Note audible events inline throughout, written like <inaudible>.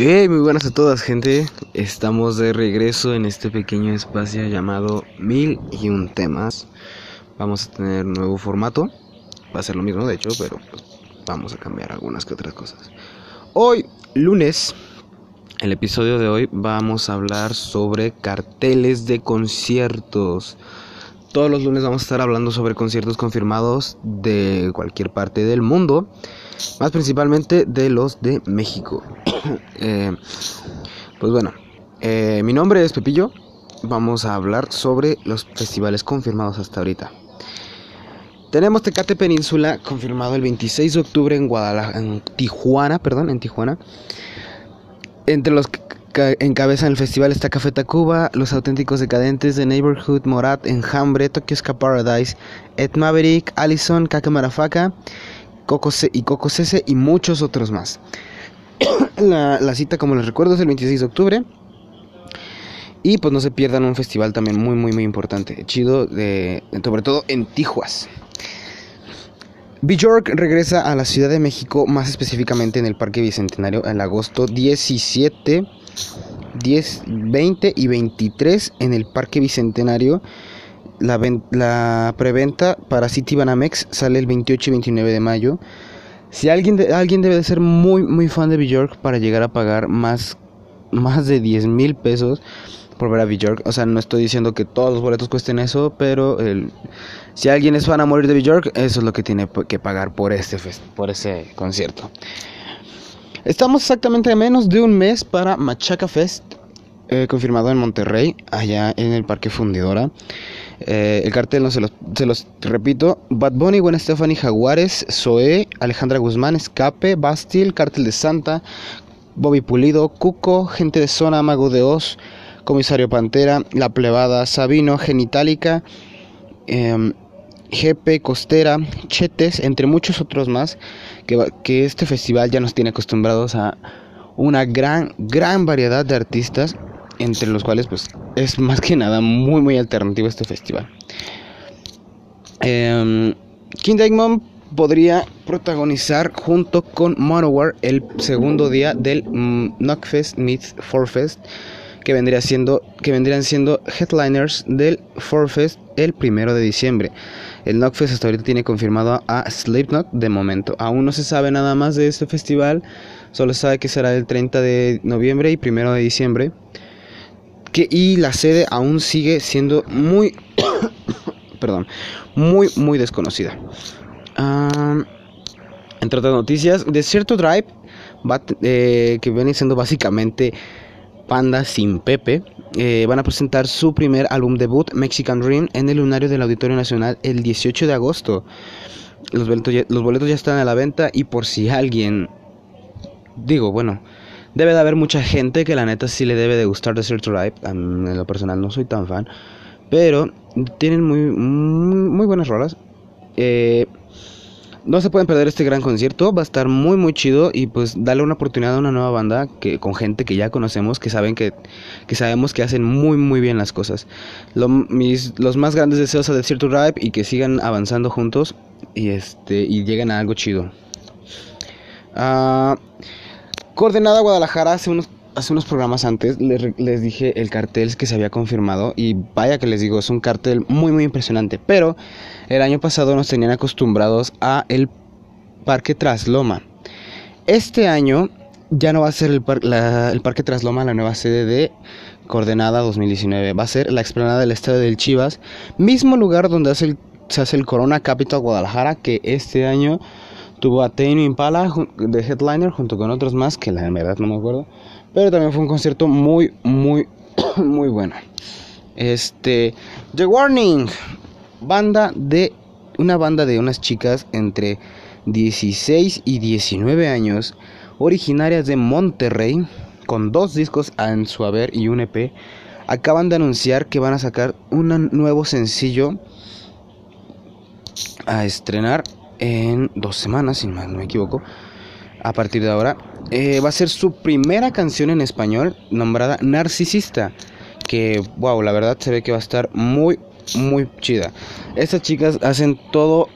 Hey, muy buenas a todas, gente. Estamos de regreso en este pequeño espacio llamado Mil y un temas. Vamos a tener un nuevo formato. Va a ser lo mismo, de hecho, pero pues, vamos a cambiar algunas que otras cosas. Hoy, lunes, el episodio de hoy vamos a hablar sobre carteles de conciertos. Todos los lunes vamos a estar hablando sobre conciertos confirmados de cualquier parte del mundo, más principalmente de los de México. <coughs> Eh, pues bueno, eh, mi nombre es Pepillo. Vamos a hablar sobre los festivales confirmados hasta ahorita. Tenemos Tecate Península confirmado el 26 de octubre en Guadalajara, en Tijuana, perdón, en Tijuana. Entre los que encabezan el festival está Café Tacuba, Los Auténticos Decadentes, The Neighborhood, Morat, Enjambre, Tokyo Ska Paradise, Ed Maverick, Allison, Kaka Marafaka, Coco y Coco Cese y muchos otros más. <clears throat> la, cita, como les recuerdo, es el 26 de octubre. Y pues no se pierdan un festival también muy, muy, muy importante. Chido, de, sobre todo en Tijuas. Bjork regresa a la Ciudad de México, más específicamente en el Parque Bicentenario, en agosto 17, 10, 20 y 23 en el Parque Bicentenario. La, preventa para City Banamex sale el 28 y 29 de mayo. Si alguien, alguien debe de ser muy, muy fan de Bjork para llegar a pagar más, más de 10 mil pesos por ver a Bjork. O sea, no estoy diciendo que todos los boletos cuesten eso, pero si alguien es fan a morir de Bjork, eso es lo que tiene que pagar por, este por ese concierto. Estamos exactamente a menos de un mes para Machaca Fest, eh, confirmado en Monterrey, allá en el Parque Fundidora. Eh, el cartel, no se los, repito: Bad Bunny, Gwen Stephanie, Jaguares, Zoe, Alejandra Guzmán, Escape, Bastille, Cartel de Santa, Bobby Pulido, Cuco, Gente de Zona, Mago de Oz, Comisario Pantera, La Plebada, Sabino, Genitalica, eh, GP, Costera, Chetes, entre muchos otros más, que, que este festival ya nos tiene acostumbrados a una gran, gran variedad de artistas entre los cuales pues es más que nada muy muy alternativo este festival. Eh, King Diamond podría protagonizar junto con Manowar el segundo día del mm, Knockfest Meets Forfest que vendría siendo que vendrían siendo headliners del Forfest el primero de diciembre. El Knockfest hasta ahorita tiene confirmado a Slipknot de momento. Aún no se sabe nada más de este festival, solo sabe que será el 30 de noviembre y primero de diciembre y la sede aún sigue siendo muy, <coughs> perdón, muy, muy desconocida. entre otras noticias, Desierto Drive, eh, que viene siendo básicamente Panda sin Pepe, eh, van a presentar su primer álbum debut, Mexican Dream, en el lunario del Auditorio Nacional el 18 de agosto. Los boletos, los boletos ya están a la venta y por si alguien, digo, bueno, Debe de haber mucha gente que la neta sí le debe de gustar Desert Drive. En lo personal no soy tan fan. Pero tienen muy, muy, buenas rolas. Eh, no se pueden perder este gran concierto, va a estar muy muy chido y pues darle una oportunidad a una nueva banda que con gente que ya conocemos, que saben que, que sabemos que hacen muy muy bien las cosas. mis, los más grandes deseos a Desert Drive y que sigan avanzando juntos y este y lleguen a algo chido. Ah... Coordenada Guadalajara hace unos, hace unos programas antes les, dije el cartel que se había confirmado y vaya que les digo, es un cartel muy muy impresionante, pero el año pasado nos tenían acostumbrados a el Parque Trasloma. Este año ya no va a ser el, el Parque Trasloma la nueva sede de Coordenada 2019, va a ser la explanada del Estadio del Chivas, mismo lugar donde hace se hace el Corona Capital Guadalajara que este año Tuvo a Tame Impala de headliner junto con otros más que la verdad no me acuerdo. Pero también fue un concierto muy, muy, <clears throat> muy bueno. Este, The Warning, banda de una banda de unas chicas entre 16 y 19 años, originarias de Monterrey, con dos discos en su haber y un EP, acaban de anunciar que van a sacar un nuevo sencillo a estrenar en dos semanas, si no me equivoco, a partir de ahora. Eh, va a ser su primera canción en español nombrada Narcisista. Que, wow, la verdad se ve que va a estar muy, muy chida. Estas chicas hacen todo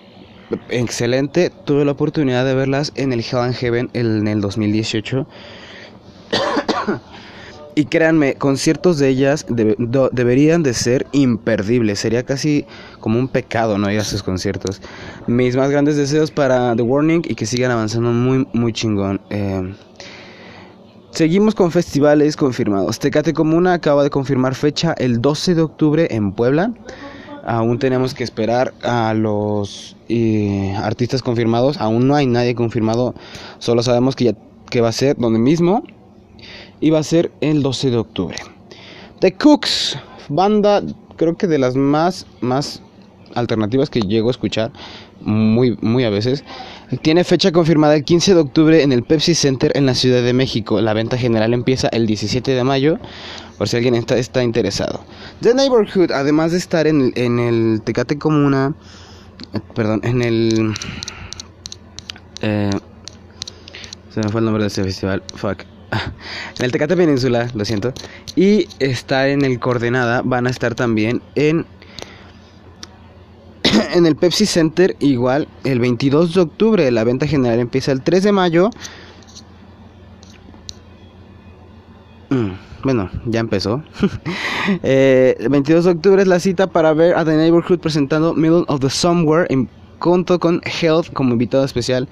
excelente. Tuve la oportunidad de verlas en el Hell and Heaven en el 2018. Y créanme, conciertos de ellas deberían de ser imperdibles. Sería casi como un pecado no ir a sus conciertos. Mis más grandes deseos para The Warning y que sigan avanzando muy, muy chingón. Eh, seguimos con festivales confirmados. Tecate Comuna acaba de confirmar fecha el 12 de octubre en Puebla. Aún tenemos que esperar a los eh, artistas confirmados. Aún no hay nadie confirmado. Solo sabemos que ya que va a ser donde mismo. Va a ser el 12 de octubre. The Cooks, banda creo que de las más, más alternativas que llego a escuchar muy, muy a veces. Tiene fecha confirmada el 15 de octubre en el Pepsi Center en la Ciudad de México. La venta general empieza el 17 de mayo, por si alguien está, está interesado. The Neighborhood, además de estar en, en el Tecate Comuna, eh, perdón, en el... Eh, se me fue el nombre de este festival, fuck. <laughs> En el Tecate Península, lo siento. Y está en el Coordenada, van a estar también en <clears throat> en el Pepsi Center igual el 22 de octubre. La venta general empieza el 3 de mayo. Mm, bueno, ya empezó. <laughs> eh, el 22 de octubre es la cita para ver a The Neighborhood presentando Middle of the Somewhere conto con Health como invitado especial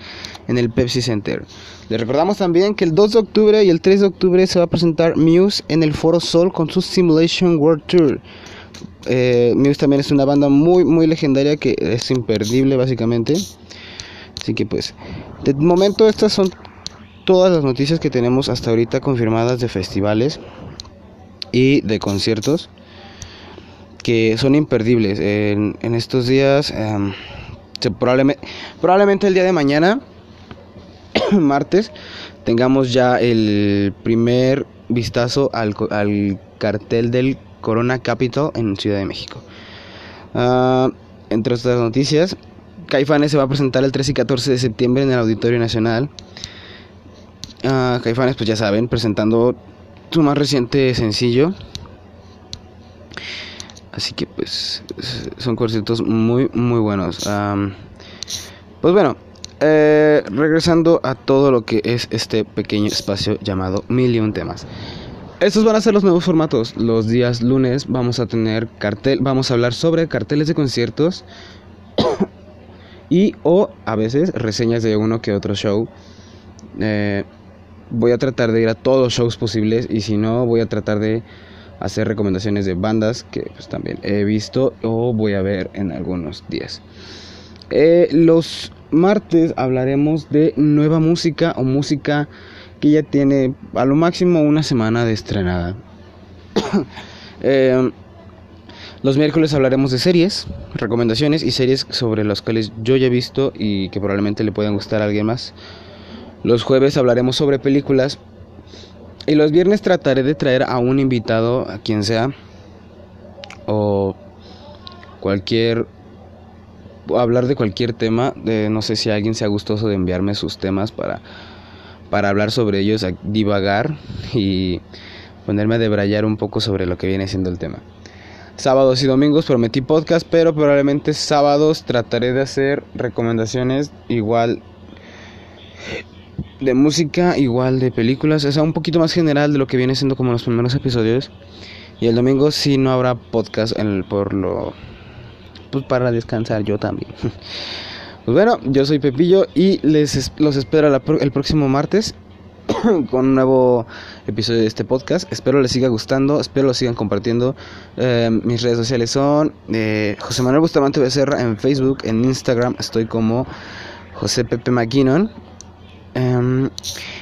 en el Pepsi Center. Le recordamos también que el 2 de octubre y el 3 de octubre se va a presentar Muse en el Foro Sol con su Simulation World Tour. Eh, Muse también es una banda muy, muy legendaria que es imperdible básicamente. Así que pues, de momento estas son todas las noticias que tenemos hasta ahorita confirmadas de festivales y de conciertos que son imperdibles. En, estos días, em, probablemente, probablemente el día de mañana, <coughs> martes, tengamos ya el primer vistazo al, al cartel del Corona Capital en Ciudad de México. Ah, entre otras noticias, Caifanes se va a presentar el 13 y 14 de septiembre en el Auditorio Nacional. Uh, Caifanes, pues ya saben, presentando su más reciente sencillo. Así que pues son conciertos muy, muy buenos. pues bueno, eh, regresando a todo lo que es este pequeño espacio llamado Mil temas. Estos van a ser los nuevos formatos. Los días lunes vamos a tener cartel, vamos a hablar sobre carteles de conciertos <coughs> y o a veces reseñas de uno que otro show. Eh, voy a tratar de ir a todos los shows posibles y si no voy a tratar de hacer recomendaciones de bandas que pues, también he visto o voy a ver en algunos días. Eh, los martes hablaremos de nueva música o música que ya tiene a lo máximo una semana de estrenada. <coughs> Eh, los miércoles hablaremos de series, recomendaciones y series sobre las cuales yo ya he visto y que probablemente le puedan gustar a alguien más. Los jueves hablaremos sobre películas y los viernes trataré de traer a un invitado, a quien sea, o cualquier hablar de cualquier tema, de, no sé si alguien sea gustoso de enviarme sus temas para para hablar sobre ellos, divagar y ponerme a debrayar un poco sobre lo que viene siendo el tema. Sábados y domingos prometí podcast, pero probablemente sábados trataré de hacer recomendaciones igual de música, igual de películas, o sea, un poquito más general de lo que viene siendo como los primeros episodios. Y el domingo sí no habrá podcast en por lo pues para descansar yo también. <laughs> Pues bueno, yo soy Pepillo y les los espero el próximo martes <clears throat> con un nuevo episodio de este podcast. Espero les siga gustando, espero lo sigan compartiendo. Em, mis redes sociales son eh, José Manuel Bustamante Becerra en Facebook, en Instagram estoy como José Pepe McKinnon. Em,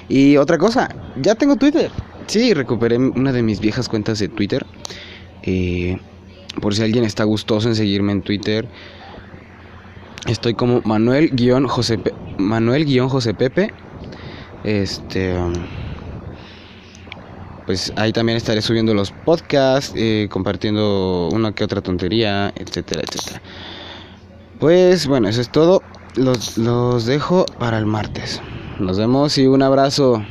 y otra cosa, ya tengo Twitter. Sí, recuperé una de mis viejas cuentas de Twitter. Eh, por si alguien está gustoso en seguirme en Twitter. Estoy como Manuel guion José Manuel guion José Pepe. Este pues ahí también estaré subiendo los podcasts, eh, compartiendo una que otra tontería, etcétera, etcétera. Pues bueno, eso es todo. Los, los dejo para el martes. Nos vemos y un abrazo.